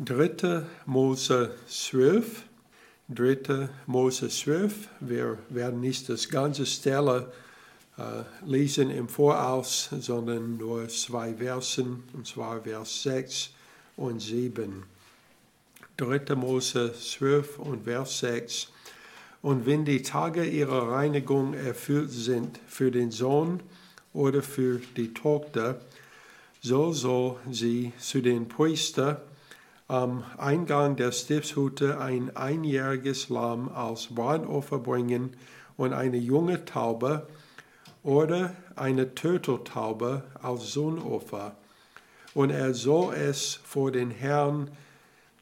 3. Mose 12. 3. Mose 12. Wir werden nicht das ganze Stelle äh, lesen im Voraus, sondern nur zwei Versen, und zwar Vers 6 und 7. 3. Mose 12 und Vers 6. Und wenn die Tage ihrer Reinigung erfüllt sind für den Sohn oder für die Tochter, so soll sie zu den Priester am Eingang der Stiftshütte ein einjähriges Lamm als Brandopfer bringen und eine junge Taube oder eine Turteltaube als Sohnopfer. Und er soll es vor den Herrn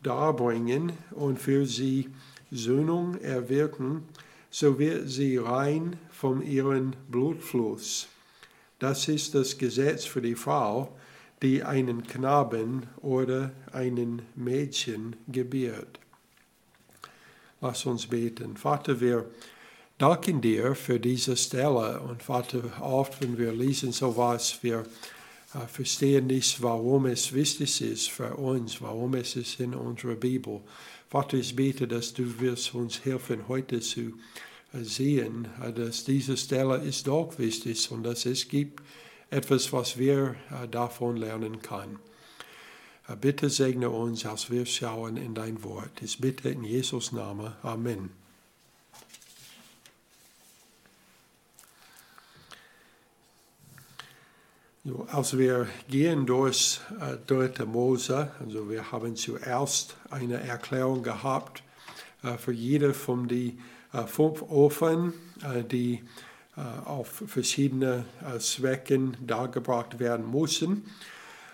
darbringen und für sie Söhnung erwirken, so wird sie rein von ihrem Blutfluss. Das ist das Gesetz für die Frau, die einen Knaben oder einen Mädchen gebiert. Lass uns beten. Vater, wir danken dir für diese Stelle und Vater, oft, wenn wir lesen sowas, wir äh, verstehen nicht, warum es wichtig ist für uns, warum es ist in unserer Bibel. Vater, ich bete, dass du wirst uns helfen, heute zu äh, sehen, äh, dass diese Stelle ist doch wichtig und dass es gibt etwas, was wir äh, davon lernen können. Äh, bitte segne uns, als wir schauen in dein Wort. Ich bitte in Jesus Namen. Amen. als wir gehen durch äh, 3. Mose, also wir haben zuerst eine Erklärung gehabt äh, für jede von den äh, fünf Ofen, äh, die auf verschiedene äh, Zwecken dargebracht werden müssen.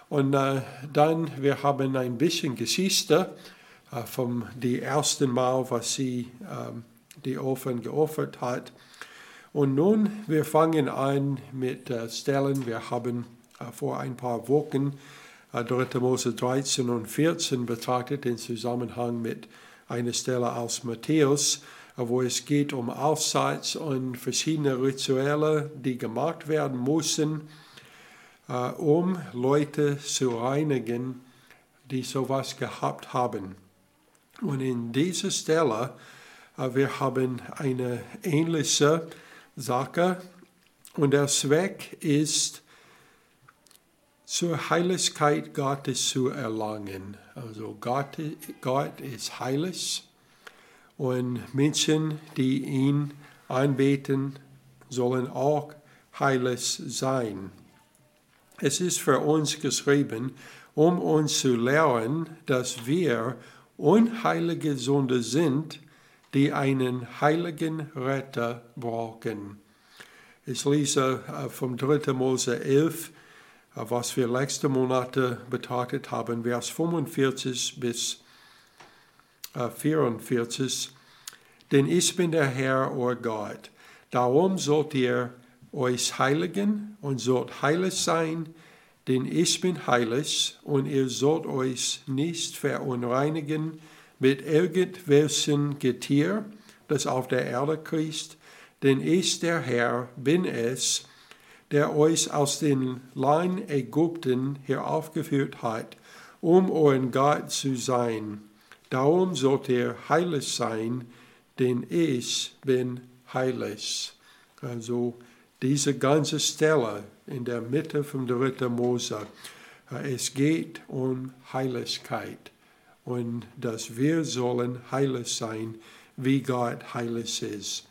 Und äh, dann, wir haben ein bisschen Geschichte vom die ersten Mal, was sie ähm, die Ofen geopfert hat. Und nun, wir fangen an mit Stellen. Wir haben vor ein paar Wochen 3. Mose 13 und 14 betrachtet in Zusammenhang mit einer Stelle aus Matthäus wo es geht um Aufseits und verschiedene Rituelle, die gemacht werden müssen, äh, um Leute zu reinigen, die sowas gehabt haben. Und in dieser Stelle, äh, wir haben eine ähnliche Sache und der Zweck ist, zur Heiligkeit Gottes zu erlangen. Also Gott, Gott ist heilig und Menschen, die ihn anbeten, sollen auch heilig sein. Es ist für uns geschrieben, um uns zu lehren, dass wir unheilige Sünder sind, die einen heiligen Retter brauchen. Ich lese äh, vom 3. Mose 11, äh, was wir letzte Monate betrachtet haben, Vers 45 bis 44, äh, denn ich bin der Herr, euer Gott. Darum sollt ihr euch heiligen und sollt heilig sein, denn ich bin heilig und ihr sollt euch nicht verunreinigen mit irgendwelchen Getier, das auf der Erde kriecht, denn ich, der Herr, bin es, der euch aus den Land Ägypten heraufgeführt hat, um euren Gott zu sein. Darum sollt ihr heilig sein, denn ich bin heilig. Also diese ganze Stelle in der Mitte von 3. Mose, es geht um Heiligkeit und dass wir sollen heilig sein, wie Gott heilig ist.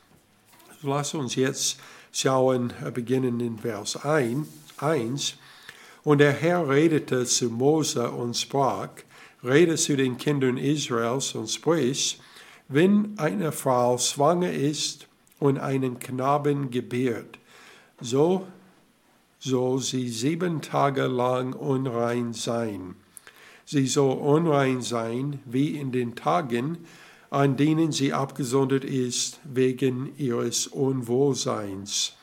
Lass uns jetzt schauen, äh, beginnen in Vers 1. Und der Herr redete zu Mose und sprach, rede zu den Kindern Israels und sprich, wenn eine Frau schwanger ist und einen Knaben gebärt, so soll sie sieben Tage lang unrein sein. Sie soll unrein sein wie in den Tagen, an denen sie abgesondert ist wegen ihres Unwohlseins.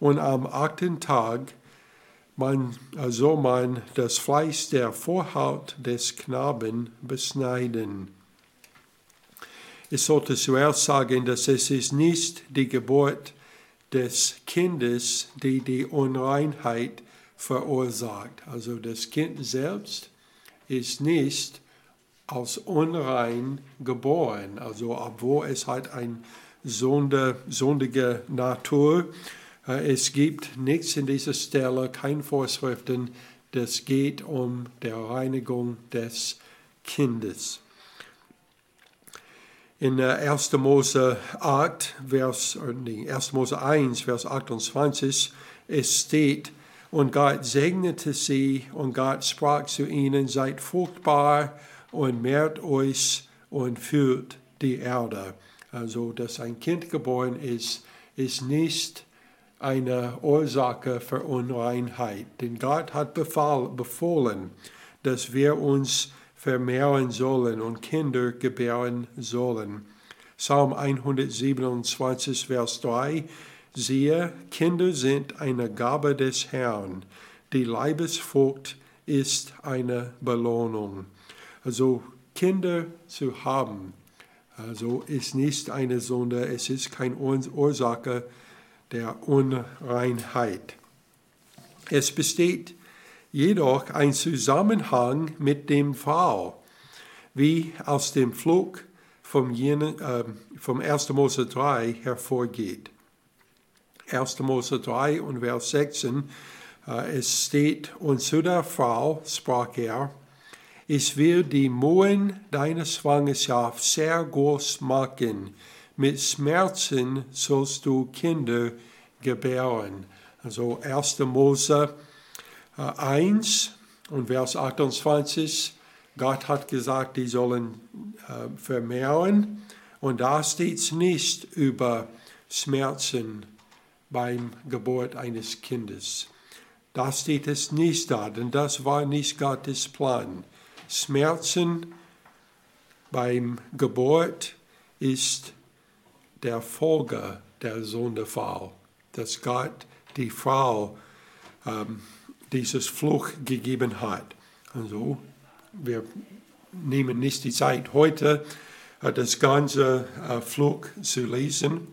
Und am achten Tag man, also man das Fleisch der Vorhaut des Knaben beschneiden. Ich sollte zuerst sagen, dass es ist nicht die Geburt des Kindes, die die Unreinheit verursacht. Also das Kind selbst ist nicht als unrein geboren. Also obwohl es halt eine Sonde, sondige Natur äh, es gibt nichts in dieser Stelle, keine Vorschriften, das geht um die Reinigung des Kindes. In 1. Mose 8, Vers, nee, 1. Mose 1, Vers 28, es steht, und Gott segnete sie und Gott sprach zu ihnen, seid fruchtbar und mehrt euch und führt die Erde. Also, dass ein Kind geboren ist, ist nicht eine Ursache für Unreinheit. Denn Gott hat befohlen, dass wir uns vermehren sollen und Kinder gebären sollen. Psalm 127, Vers 3. Siehe, Kinder sind eine Gabe des Herrn. Die Leibesfrucht ist eine Belohnung. Also Kinder zu haben, also ist nicht eine Sünde, es ist keine Ursache der Unreinheit. Es besteht jedoch ein Zusammenhang mit dem Fall, wie aus dem Flug vom, jenen, äh, vom 1. Mose 3 hervorgeht. 1. Mose 3 und Vers 16, äh, es steht, und zu der Frau sprach er, ich will die Mühen deiner Schwangerschaft sehr groß machen, mit Schmerzen sollst du Kinder gebären. Also 1. Mose 1 äh, und Vers 28. Gott hat gesagt, die sollen äh, vermehren. Und da steht es nicht über Schmerzen beim Geburt eines Kindes. Da steht es nicht da, denn das war nicht Gottes Plan. Schmerzen beim Geburt ist der Folge der Sündenfall, dass Gott die Frau ähm, dieses Fluch gegeben hat. Also wir nehmen nicht die Zeit heute, äh, das ganze äh, Fluch zu lesen.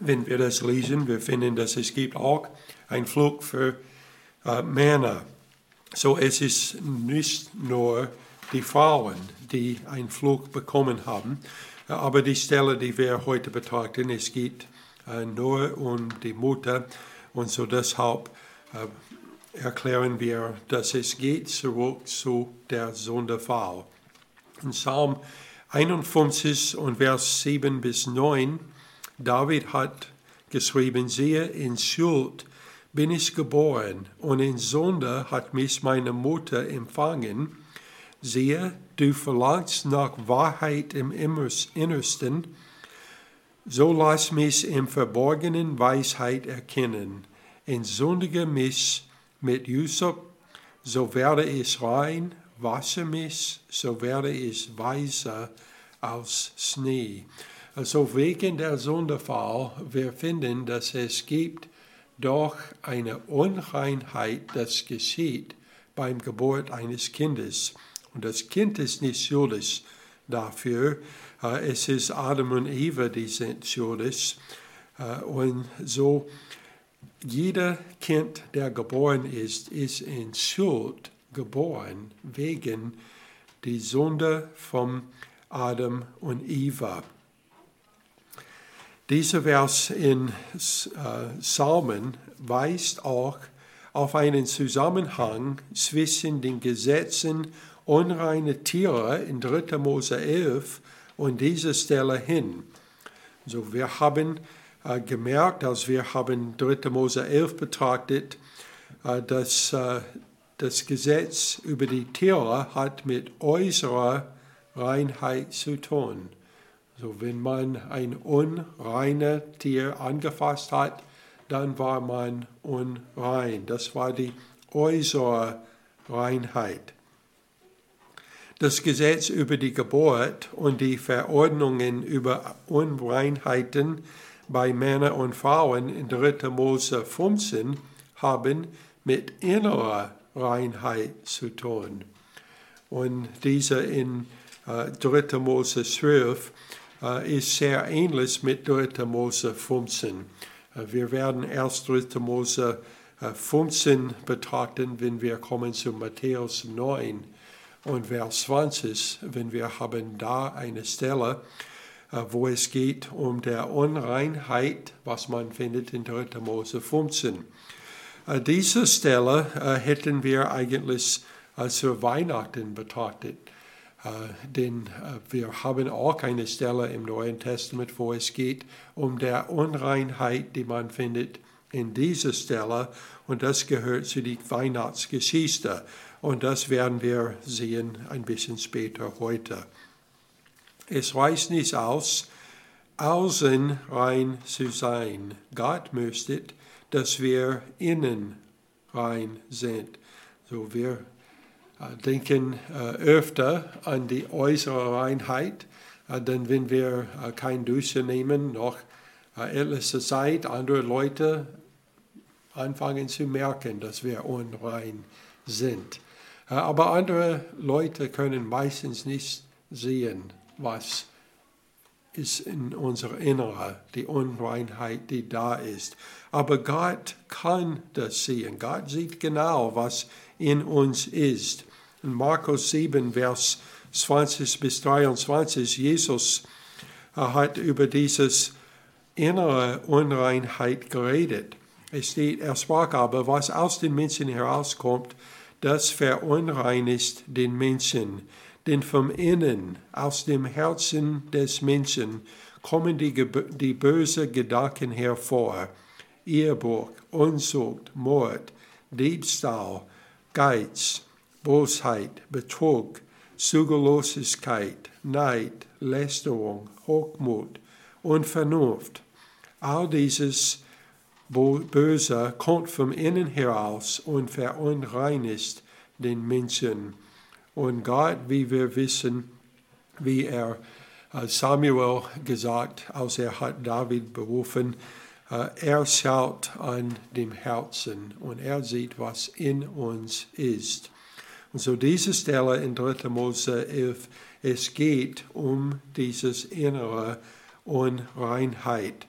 Wenn wir das lesen, wir finden, dass es gibt auch ein Fluch für äh, Männer. So es ist nicht nur die Frauen, die einen Fluch bekommen haben, aber die Stelle, die wir heute betrachten, es geht äh, nur um die Mutter. Und so deshalb äh, erklären wir, dass es geht zurück zu der Sonderfall. In Psalm 51 und Vers 7 bis 9, David hat geschrieben, siehe, in Schuld bin ich geboren und in Sünde hat mich meine Mutter empfangen. Siehe, du verlangst nach Wahrheit im Innersten, so lass mich im Verborgenen Weisheit erkennen. Entsündige mich mit Jusop, so werde ich rein, wasche mich, so werde ich weiser als Schnee. Also wegen der Sündenfall, wir finden, dass es gibt doch eine Unreinheit, das geschieht beim Geburt eines Kindes. Und das Kind ist nicht schuldig dafür. Äh, es ist Adam und Eva, die sind schuldig. Äh, und so, jeder Kind, der geboren ist, ist in Schuld geboren wegen der Sünde von Adam und Eva. Dieser Vers in äh, Psalmen weist auch auf einen Zusammenhang zwischen den Gesetzen unreine Tiere in 3. Mose 11 und dieser Stelle hin. So, wir haben äh, gemerkt, als wir haben 3. Mose 11 betrachtet, äh, dass äh, das Gesetz über die Tiere hat mit äußerer Reinheit zu tun. So, wenn man ein unreines Tier angefasst hat, dann war man unrein. Das war die äußere Reinheit. Das Gesetz über die Geburt und die Verordnungen über Unreinheiten bei Männern und Frauen in 3. Mose 15 haben mit innerer Reinheit zu tun. Und diese in äh, 3. Mose 12 äh, ist sehr ähnlich mit 3. Mose 15. Äh, wir werden erst 3. Mose 15 äh, betrachten, wenn wir kommen zu Matthäus 9. und Vers 20, wenn wir haben da eine Stelle, äh, wo es geht um der Unreinheit, was man findet in 3. Mose 15. Äh, diese Stelle äh, hätten wir eigentlich für Weihnachten betrachtet. Denn wir haben auch eine Stelle im Neuen Testament, wo es geht um der Unreinheit, die man findet in dieser Stelle. Und das gehört zu der Weihnachtsgeschichte. Und das werden wir sehen ein bisschen später heute. Es reicht nicht aus, außen rein zu sein. Gott möchte, dass wir innen rein sind. So wir äh, denken äh, öfter an die äußere Reinheit, äh, denn wenn wir kein Dusche nehmen, noch etliche Zeit andere Leute anfangen zu merken, dass wir unrein sind. Aber andere Leute können meistens nicht sehen, was ist in unser Innere, die Unreinheit, die da ist. Aber Gott kann das sehen. Gott sieht genau, was in uns ist. In Markus 7, Vers 20 bis 23, Jesus hat über dieses innere Unreinheit geredet. Es steht, er sprach aber, was aus den Menschen herauskommt, das verunreinigt den Menschen denn vom Innen, aus dem Herzen des Menschen, kommen die, die bösen Gedanken hervor. Ehebruch, Unzucht, Mord, Diebstahl, Geiz, Bosheit, Betrug, Zügellosigkeit, Neid, Lästerung, Hochmut, Unvernunft. All dieses Böse kommt vom Innen heraus und verunreinigt den Menschen. Und Gott, wie wir wissen, wie er äh, Samuel gesagt, als er hat David berufen, äh, er schaut an dem Herzen und er sieht, was in uns ist. Und so diese Stelle in 3. Mose 11, es geht um dieses innere Unreinheit.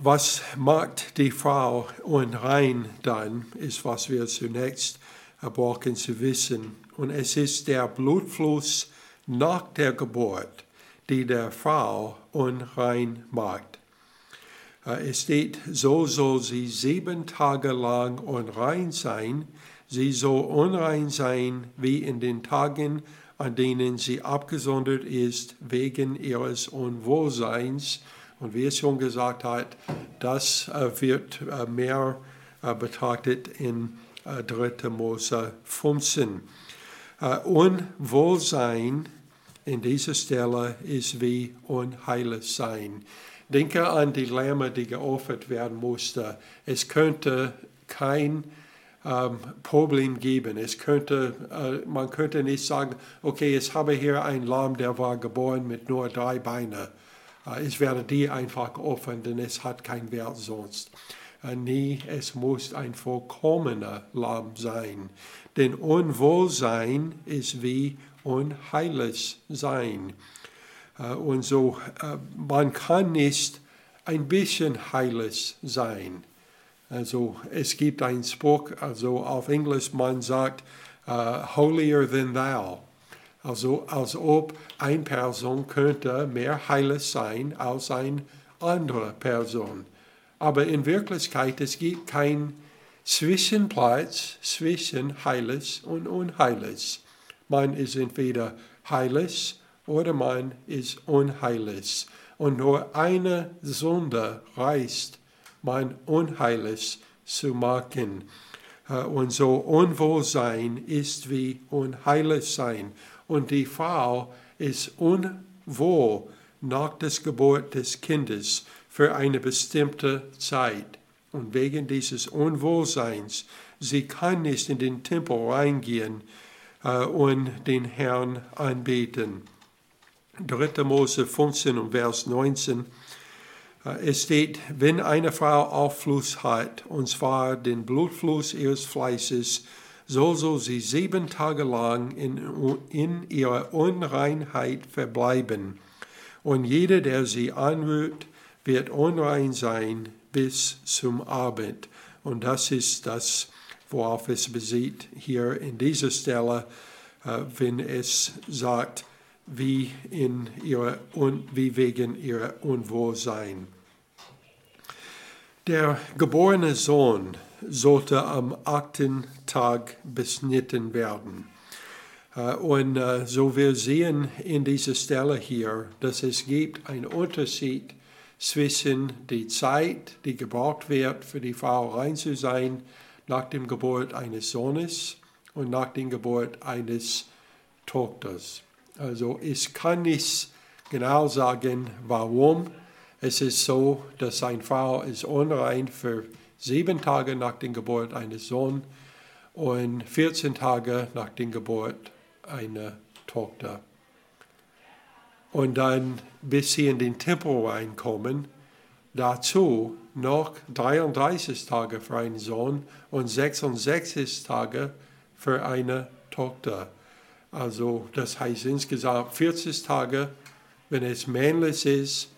Was macht die Frau unrein dann, ist, was wir zunächst brauchen zu wissen. Und es ist der Blutfluss nach der Geburt, die der Frau unrein macht. Es steht, so soll sie sieben Tage lang unrein sein. Sie soll unrein sein wie in den Tagen, an denen sie abgesondert ist wegen ihres Unwohlseins und wie es schon gesagt hat, das äh, wird äh, mehr äh, betrachtet in 3. Mose 15. Unwohlsein in dieser Stelle ist wie unheilig sein. Denke an die Lämmer, die geopfert werden musste. Es könnte kein ähm, Problem geben. Es könnte, äh, man könnte nicht sagen, okay, ich habe hier ein Lamm, der war geboren mit nur drei Beinen. Äh, ich werde die einfach opfern, denn es hat keinen Wert sonst. Äh, nee, es muss ein vollkommener Lamm sein. Denn Unwohlsein ist wie unheiles Sein. Äh, und so, man kann nicht ein bisschen heilig sein. Also es gibt einen Spruch, also auf Englisch man sagt, uh, holier than thou. Also als ob eine Person könnte mehr heilig sein als eine andere Person. Aber in Wirklichkeit es gibt keinen Zwischenplatz zwischen heilig und unheilig. Man ist entweder heilig oder man ist unheilig. Und nur eine Sünde reicht, man unheilig zu machen. Äh, und so Unwohlsein ist wie unheilig sein und die Frau ist unwohl nach der Geburt des Kindes für eine bestimmte Zeit. Und wegen dieses Unwohlseins, sie kann nicht in den Tempel reingehen äh, und den Herrn anbeten. 3. Mose 15 und Vers 19. Äh, es steht, wenn eine Frau Auffluss hat, und zwar den Blutfluss ihres Fleißes, so soll sie sieben Tage lang in, in ihrer Unreinheit verbleiben. Und jeder, der sie anrührt, wird unrein sein bis zum Abend. Und das ist das worauf es bezieht hier in dieser Stelle, äh, wenn es sagt, wie, in ihrer, wie wegen ihrer Unwohlsein. Der geborene Sohn sollte am achten Tag beschnitten werden. Äh, und äh, so wir sehen in dieser Stelle hier, dass es gibt einen Unterschied zwischen der Zeit, die gebraucht wird, für die Frau rein zu sein, nach dem Geburt eines Sohnes und nach der Geburt eines Tochters. Also ich kann nicht genau sagen, warum es ist so, dass eine Frau ist unrein für sieben Tage nach der Geburt eines Sohnes und 14 Tage nach der Geburt einer Tochter. Und dann, bis sie in den Tempel reinkommen, dazu noch 33 Tage für einen Sohn und 66 Tage für eine Tochter. Also das heißt insgesamt 40 Tage, wenn es männlich ist,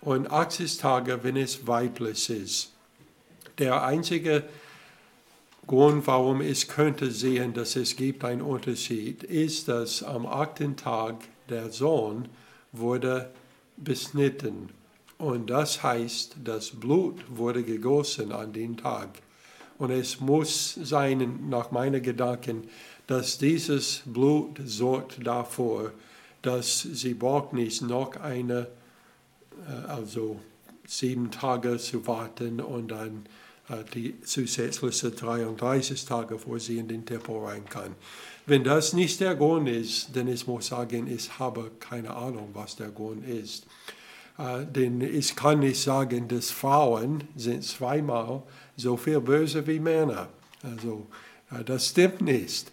und 80 Tage, wenn es weiblich ist. Der einzige Grund, warum ich könnte sehen, dass es gibt einen Unterschied, ist, dass am achten Tag der Sohn wurde beschnitten. Und das heißt, das Blut wurde gegossen an den Tag. Und es muss sein, nach meinen Gedanken, dass dieses Blut sorgt dafür, dass sie braucht noch eine also sieben Tage zu warten und dann äh, die zusätzlichen 33 Tage, vor sie in den Tempel rein kann. Wenn das nicht der Grund ist, dann ich muss sagen, ich habe keine Ahnung, was der Grund ist. Äh, denn ich kann nicht sagen, dass Frauen sind zweimal so viel böse wie Männer. Also das stimmt nicht.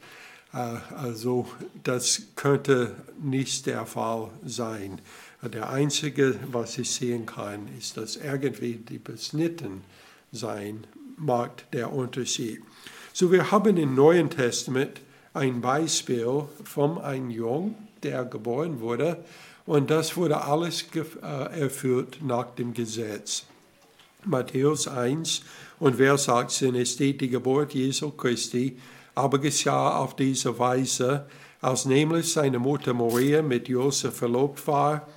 Also das könnte nicht der Fall sein. Der einzige, was ich sehen kann, ist, dass irgendwie die beschnitten sein macht der Unterschied. So, wir haben im Neuen Testament ein Beispiel von einem Jungen, der geboren wurde, und das wurde alles äh, erfüllt nach dem Gesetz. Matthäus 1 und Vers 18 es die Geburt Jesu Christi, aber geschah auf diese Weise, als nämlich seine Mutter Maria mit Josef verlobt war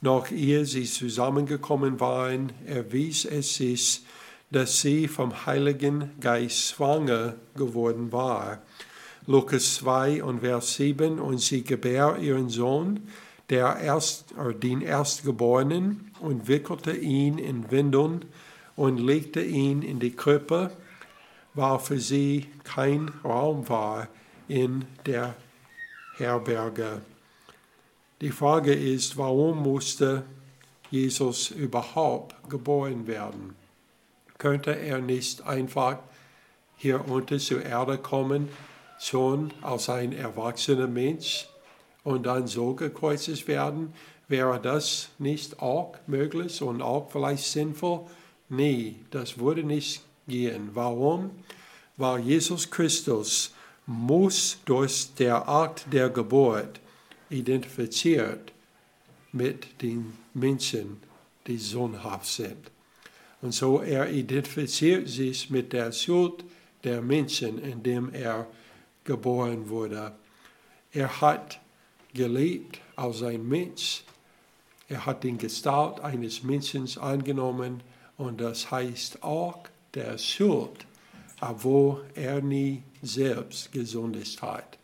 noch ehe sie zusammengekommen waren, erwies es sich, dass sie vom Heiligen Geist schwanger geworden war. Lukas 2 und Vers 7, und sie gebär ihren Sohn, der erst, den Erstgeborenen, und wickelte ihn in Windeln und legte ihn in die Krippe, weil für sie kein Raum war in der Herberge. Die Frage ist, warum musste Jesus überhaupt geboren werden? Könnte er nicht einfach hier unten zur Erde kommen, schon als ein erwachsener Mensch und dann so gekreuzigt werden? Wäre das nicht auch möglich und auch vielleicht sinnvoll? Nee, das würde nicht gehen. Warum? Weil Jesus Christus muss durch der Akt der Geburt identifiziert mit den Menschen, die sohnhaft sind. Und so er identifiziert sich mit der Schuld der Menschen, indem er geboren wurde. Er hat gelebt als ein Mensch. Er hat den Gestalt eines Menschen angenommen und das heißt auch der Schuld, obwohl er nie selbst gesündigt hat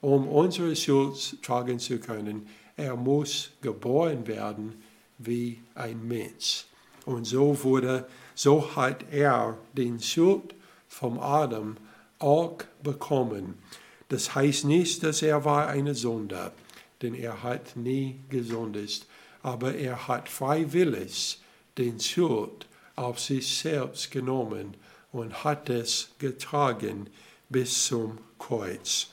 um unsere Schuld tragen zu können. Er muss geboren werden wie ein Mensch. Und so wurde, so hat er den Schuld vom Adam auch bekommen. Das heißt nicht, dass er war eine Sünder, denn er hat nie gesündigt, aber er hat freiwillig den Schuld auf sich selbst genommen und hat es getragen bis zum Kreuz.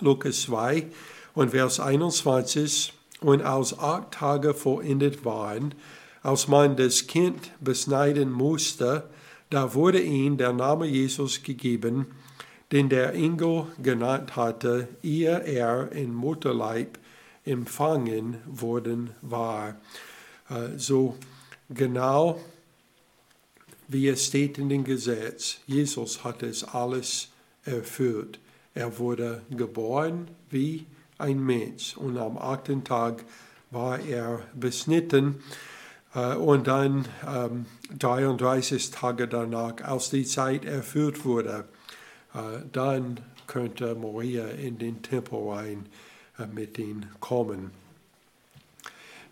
Lukas 2 und Vers 21. Und als acht Tage vollendet waren, als man das Kind beschneiden musste, da wurde ihm der Name Jesus gegeben, den der Engel genannt hatte, ehe er in Mutterleib empfangen worden war. Äh, so genau wie es steht in dem Gesetz. Jesus hat es alles erfüllt. Er wurde geboren wie ein Mensch und am achten Tag war er beschnitten äh, und dann ähm, 33 Tage danach, als die Zeit erfüllt wurde, äh, dann könnte Maria in den Tempel rein äh, mit ihm kommen.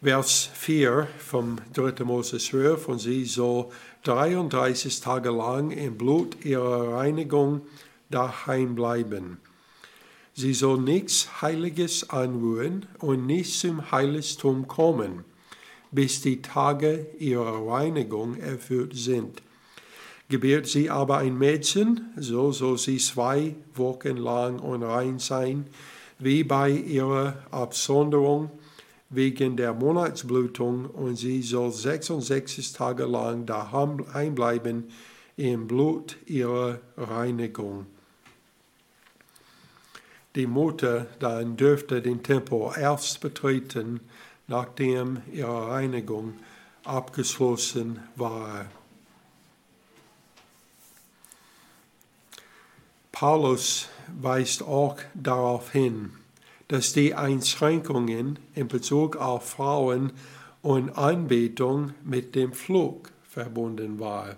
Vers 4 vom 3. Mose 12, und sie soll 33 Tage lang im Blut ihrer Reinigung daheim bleiben. Sie soll nichts Heiliges anrühren und nicht zum Heiligtum kommen, bis die Tage ihrer Reinigung erfüllt sind. Gebärt sie aber ein Mädchen, so soll sie zwei Wochen lang unrein sein, wie bei ihrer Absonderung wegen der Monatsblutung und sie soll 66 Tage lang daheim bleiben im Blut ihrer Reinigung. Die Mutter dann dürfte den Tempel erst betreten, nachdem ihre Reinigung abgeschlossen war. Paulus weist auch darauf hin, dass die Einschränkungen in Bezug auf Frauen und Anbetung mit dem Flug verbunden waren.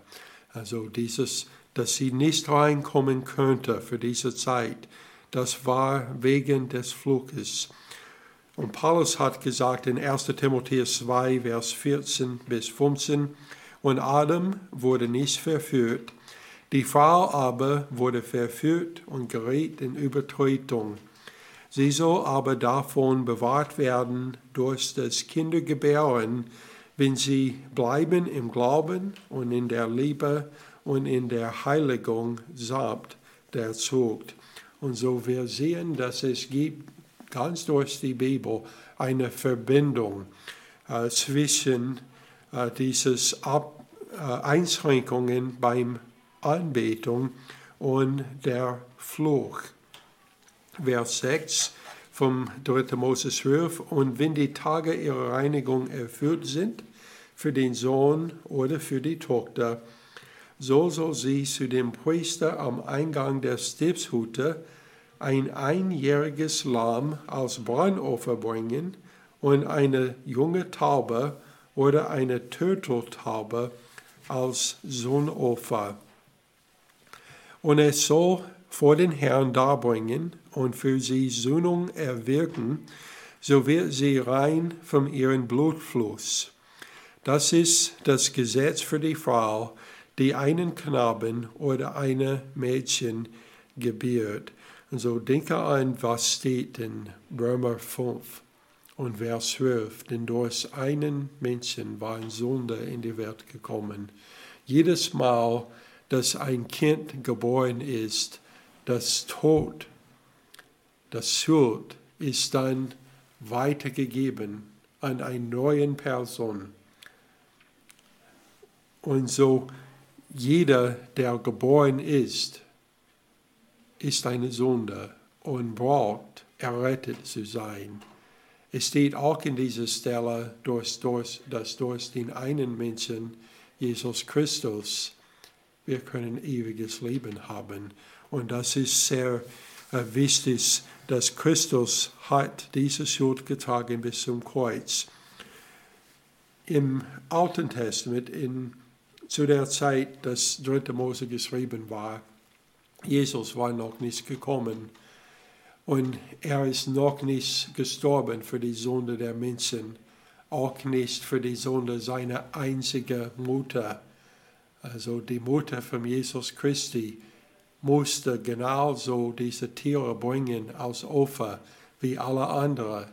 Also dieses, dass sie nicht reinkommen könnte für diese Zeit, das war wegen des Fluges. Und Paulus hat gesagt in 1 Timotheus 2, Vers 14 bis 15, und Adam wurde nicht verführt, die Frau aber wurde verführt und geriet in Übertretung. Sie soll aber davon bewahrt werden durch das Kindergebären, wenn sie bleiben im Glauben und in der Liebe und in der Heiligung samt der Zucht. Und so wir sehen, dass es gibt ganz durch die Bibel eine Verbindung äh, zwischen äh, dieses Ab, äh, Einschränkungen beim Anbetung und der Fluch. Vers 6 vom 3. Mose 12. Und wenn die Tage ihrer Reinigung erfüllt sind, für den Sohn oder für die Tochter, so soll sie zu dem Priester am Eingang der Stiftshütte ein einjähriges Lamm als Brandopfer bringen und eine junge Taube oder eine Turteltaube als Sohnopfer. Und es soll vor den Herrn darbringen und für sie Sühnung erwirken, so wird sie rein von ihrem Blutfluss. Das ist das Gesetz für die Frau, die einen Knaben oder eine Mädchen gebiert. Und so denke an, was steht in Römer 5 und Vers 12. Denn durch einen Menschen war ein Sünder in die Welt gekommen. Jedes Mal, dass ein Kind geboren ist, das Tod, das Schuld ist dann weitergegeben an eine neue Person. Und so jeder, der geboren ist, ist eine Sünde und braucht errettet zu sein. Es steht auch in dieser Stelle, dass durch den einen Menschen, Jesus Christus, wir können ewiges Leben haben. Und das ist sehr äh, wichtig, dass Christus hat diese Schuld getragen bis zum Kreuz. Im Alten Testament, in, zu der Zeit, dass 3. Mose geschrieben war, Jesus war noch nicht gekommen und er ist noch nicht gestorben für die Sünde der Menschen, auch nicht für die Sünde seiner einzigen Mutter. Also die Mutter von Jesus Christi musste genauso diese Tiere bringen als Opfer wie alle anderen.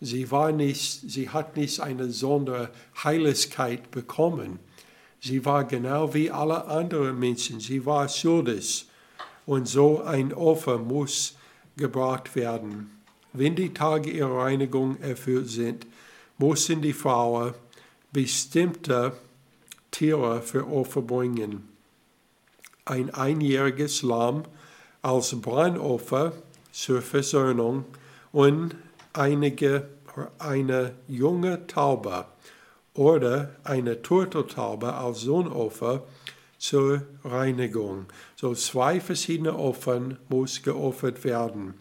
Sie, war nicht, sie hat nicht eine Sonderheiligkeit bekommen. Sie war genau wie alle anderen Menschen. Sie war schuldig. Und so ein Opfer muss gebracht werden. Wenn die Tage ihrer Reinigung erfüllt sind, müssen die Frauen bestimmte Tiere für Opfer bringen ein einjähriges Lamm als Brandopfer zur Versöhnung und einige, eine junge Taube oder eine Turteltaube als Sohnopfer zur Reinigung. So zwei verschiedene Opfern muss geopfert werden.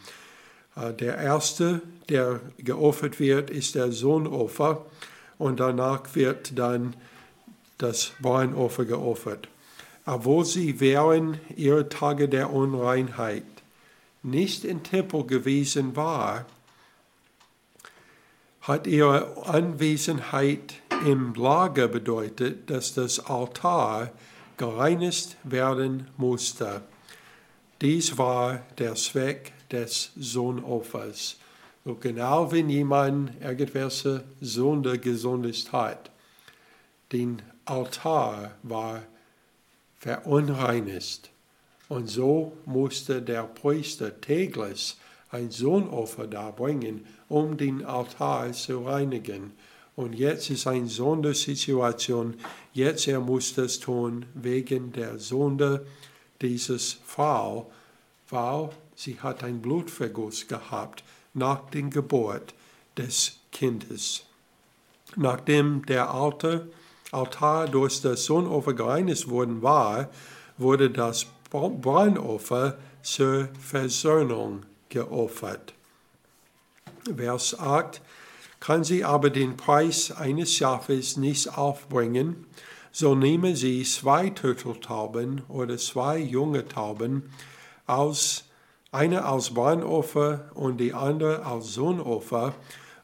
Äh, der erste, der geopfert wird, ist der Sohnopfer und danach wird dann das Brandopfer geopfert. Obwohl sie während ihrer Tage der Unreinheit nicht im Tempel gewesen war, hat ihre Anwesenheit im Lager bedeutet, dass das Altar gereinigt werden musste. Dies war der Zweck des Sohnopfers. So genau wenn jemand irgendwelche Sünde gesündigt hat, den Altar war verunreinigt. Und so musste der Priester täglich ein Sohnopfer darbringen, um den Altar zu reinigen. Und jetzt ist eine Sondersituation. Jetzt er muss das tun wegen der Sünde dieses Frau, weil sie hat einen Blutverguss gehabt nach der Geburt des Kindes. Nachdem der alte Altar durch das Sohnopfer gereinigt worden war, wurde das Brandopfer zur Versöhnung geopfert. Vers 8 kann sie aber den Preis eines Schafes nicht aufbringen, so nehmen sie zwei Turteltauben oder zwei junge Tauben, aus, eine als Brandopfer und die andere als Sohnopfer,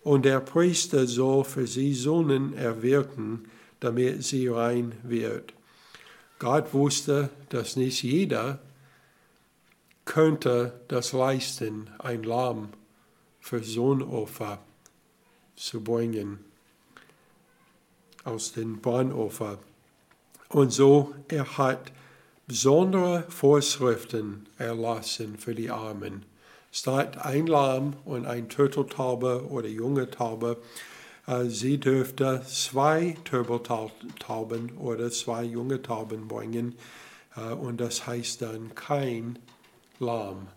und der Priester soll für sie Sohnen erwirken, damit sie rein wird. Gott wusste, dass nicht jeder könnte das leisten, ein Lamm für Sohnopfer zu bringen aus dem Brandopfer. Und so er hat besondere Vorschriften erlassen für die Armen. Statt ein Lamm und ein Turteltaube oder junge Taube, äh, sie dürfte zwei Turteltauben oder zwei junge Tauben bringen. Äh, und das heißt dann kein Lamm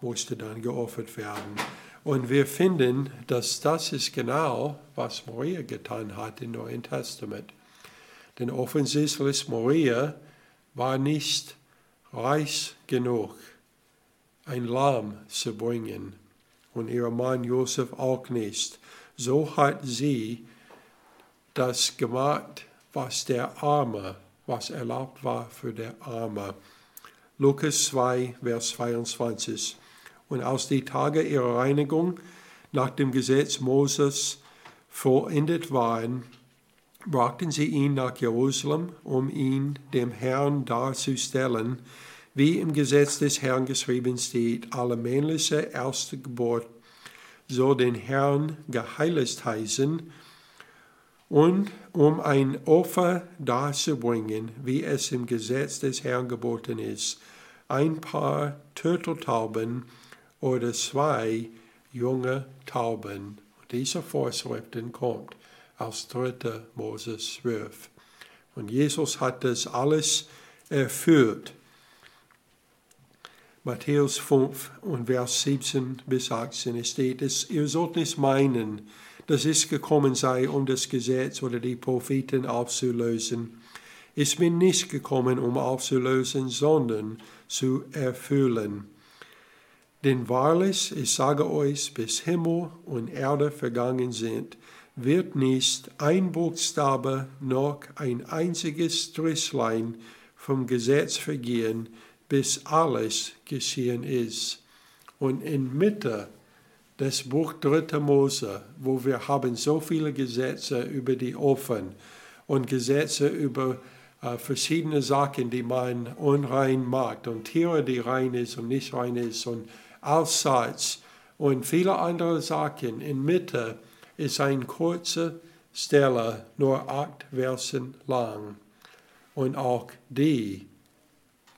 musste dann geopfert werden. Und wir finden, dass das ist genau, was Maria getan hat im Neuen Testament. Denn offensichtlich Maria war nicht reich genug, ein Lamm zu bringen. Und ihr Mann Josef auch nicht. So hat sie das gemacht, was der Arme, was erlaubt war für der Arme. Lukas 2, Vers 22 und aus die Tage ihrer Reinigung nach dem Gesetz Moses vollendet waren, brachten sie ihn nach Jerusalem, um ihn dem Herrn darzustellen, wie im Gesetz des Herrn geschrieben steht, alle männliche erste Geburt soll den Herrn geheiligt heißen, und um ein Opfer darzubringen, wie es im Gesetz des Herrn geboten ist, ein paar Turteltauben oder zwei junge Tauben. Diese Vorschriften kommt aus 3. Moses 12. Und Jesus hat das alles erfüllt. Matthäus 5 und Vers 17 bis 18 steht es, ihr sollt nicht meinen, dass ich gekommen sei, um das Gesetz oder die Propheten aufzulösen. Ich bin nicht gekommen, um aufzulösen, sondern zu erfüllen. Denn wahrlich, ich sage euch, bis Himmel und Erde vergangen sind, wird nicht ein Buchstabe noch ein einziges Strichlein vom Gesetz vergehen, bis alles geschehen ist. Und in Mitte des Buch 3. Mose, wo wir haben so viele Gesetze über die Offen und Gesetze über äh, verschiedene Sachen, die man unrein macht und Tiere, die rein ist und nicht rein ist und Aussatz und viele andere Sachen. In Mitte ist eine kurze Stelle, nur acht Versen lang. Und auch die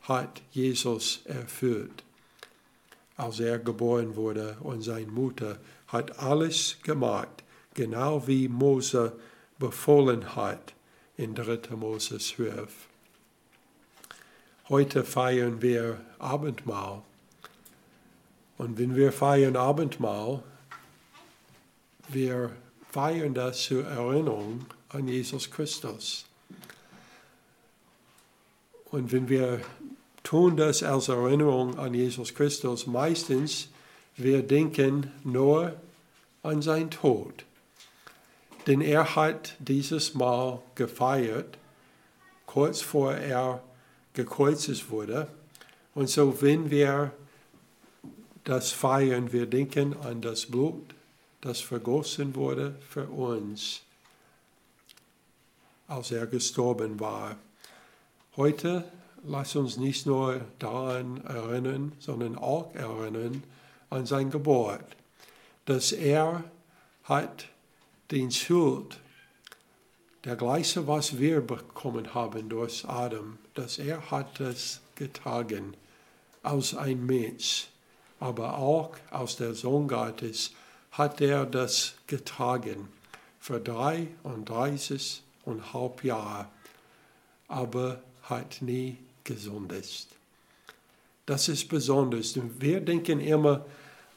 hat Jesus erfüllt, als er geboren wurde. Und seine Mutter hat alles gemacht, genau wie Mose befohlen hat in 3. Mose 12. Heute feiern wir Abendmahl. Und wenn wir feiern Abendmahl, wir feiern das zur Erinnerung an Jesus Christus. Und wenn wir tun das als Erinnerung an Jesus Christus, meistens wir denken nur an sein Tod. Denn er hat dieses Mal gefeiert, kurz vor er gekreuzigt wurde. Und so, wenn wir das feiern, wir denken an das Blut, das vergossen wurde für uns, als er gestorben war. Heute lass uns nicht nur daran erinnern, sondern auch erinnern an sein Geburt, dass er hat den Schuld, der gleiche, was wir bekommen haben durch Adam, dass er hat es getragen als ein Mensch, aber auch als der Sohn Gottes hat er das getragen für 33 und halb Jahre, aber hat nie gesündigt. Das ist besonders. Wir denken immer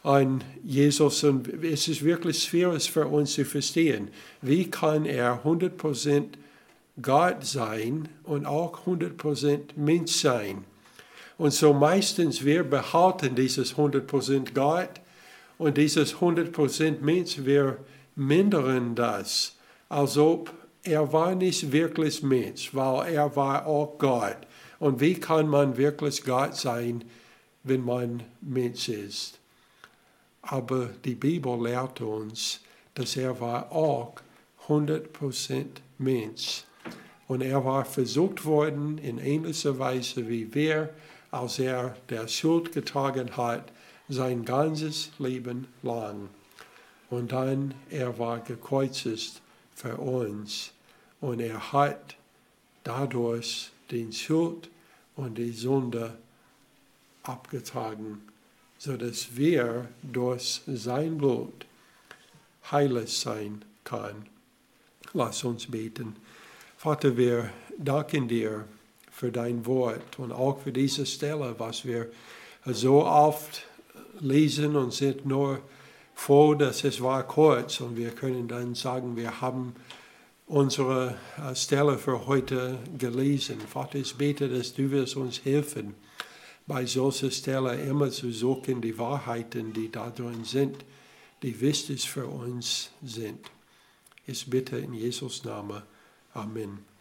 an Jesus und es ist wirklich schwierig für uns zu verstehen. Wie kann er 100% Gott sein und auch 100% Mensch sein? Und so meistens wir behalten dieses 100% Gott und dieses 100% Mensch, wir mindern das, als ob er war nicht wirklich Mensch, weil er war auch Gott. Und wie kann man wirklich Gott sein, wenn man Mensch ist? Aber die Bibel lehrt uns, dass er war auch 100% Mensch. Und er war versucht worden in ähnlicher Weise wie wir, als er der Schuld getragen hat, sein ganzes Leben lang. Und dann er war gekreuzigt für uns. Und er hat dadurch den Schuld und die Sünde abgetragen, sodass wir durch sein Blut heilig sein können. Lass uns beten. Vater, wir danken dir für dein Wort und auch für diese Stelle, was wir so oft lesen und sind nur froh, dass es war kurz und wir können dann sagen, wir haben unsere äh, Stelle für heute gelesen. Vater, ich bete, dass du wirst uns helfen, bei solcher Stelle immer zu suchen, die Wahrheiten, die da drin sind, die wichtig für uns sind. Ich bitte in Jesus Namen. Amen.